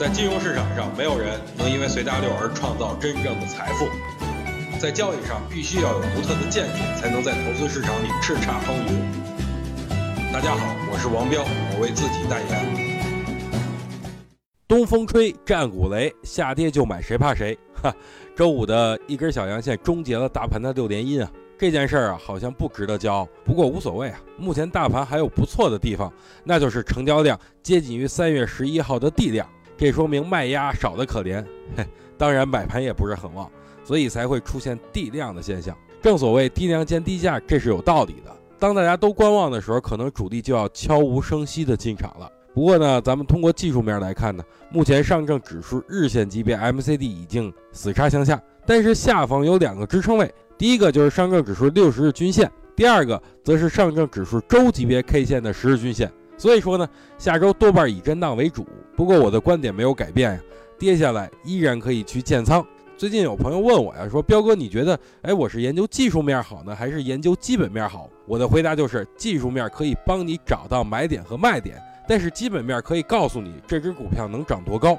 在金融市场上，没有人能因为随大流而创造真正的财富。在交易上，必须要有独特的见解，才能在投资市场里叱咤风云。大家好，我是王彪，我为自己代言。东风吹，战鼓擂，下跌就买，谁怕谁？哈，周五的一根小阳线终结了大盘的六连阴啊！这件事儿啊，好像不值得骄傲，不过无所谓啊。目前大盘还有不错的地方，那就是成交量接近于三月十一号的地量，这说明卖压少得可怜。嘿，当然买盘也不是很旺，所以才会出现地量的现象。正所谓低量见低价，这是有道理的。当大家都观望的时候，可能主力就要悄无声息的进场了。不过呢，咱们通过技术面来看呢，目前上证指数日线级别 M C D 已经死叉向下，但是下方有两个支撑位。第一个就是上证指数六十日均线，第二个则是上证指数周级别 K 线的十日均线。所以说呢，下周多半以震荡为主。不过我的观点没有改变呀，跌下来依然可以去建仓。最近有朋友问我呀，说彪哥，你觉得，哎，我是研究技术面好呢，还是研究基本面好？我的回答就是，技术面可以帮你找到买点和卖点，但是基本面可以告诉你这只股票能涨多高。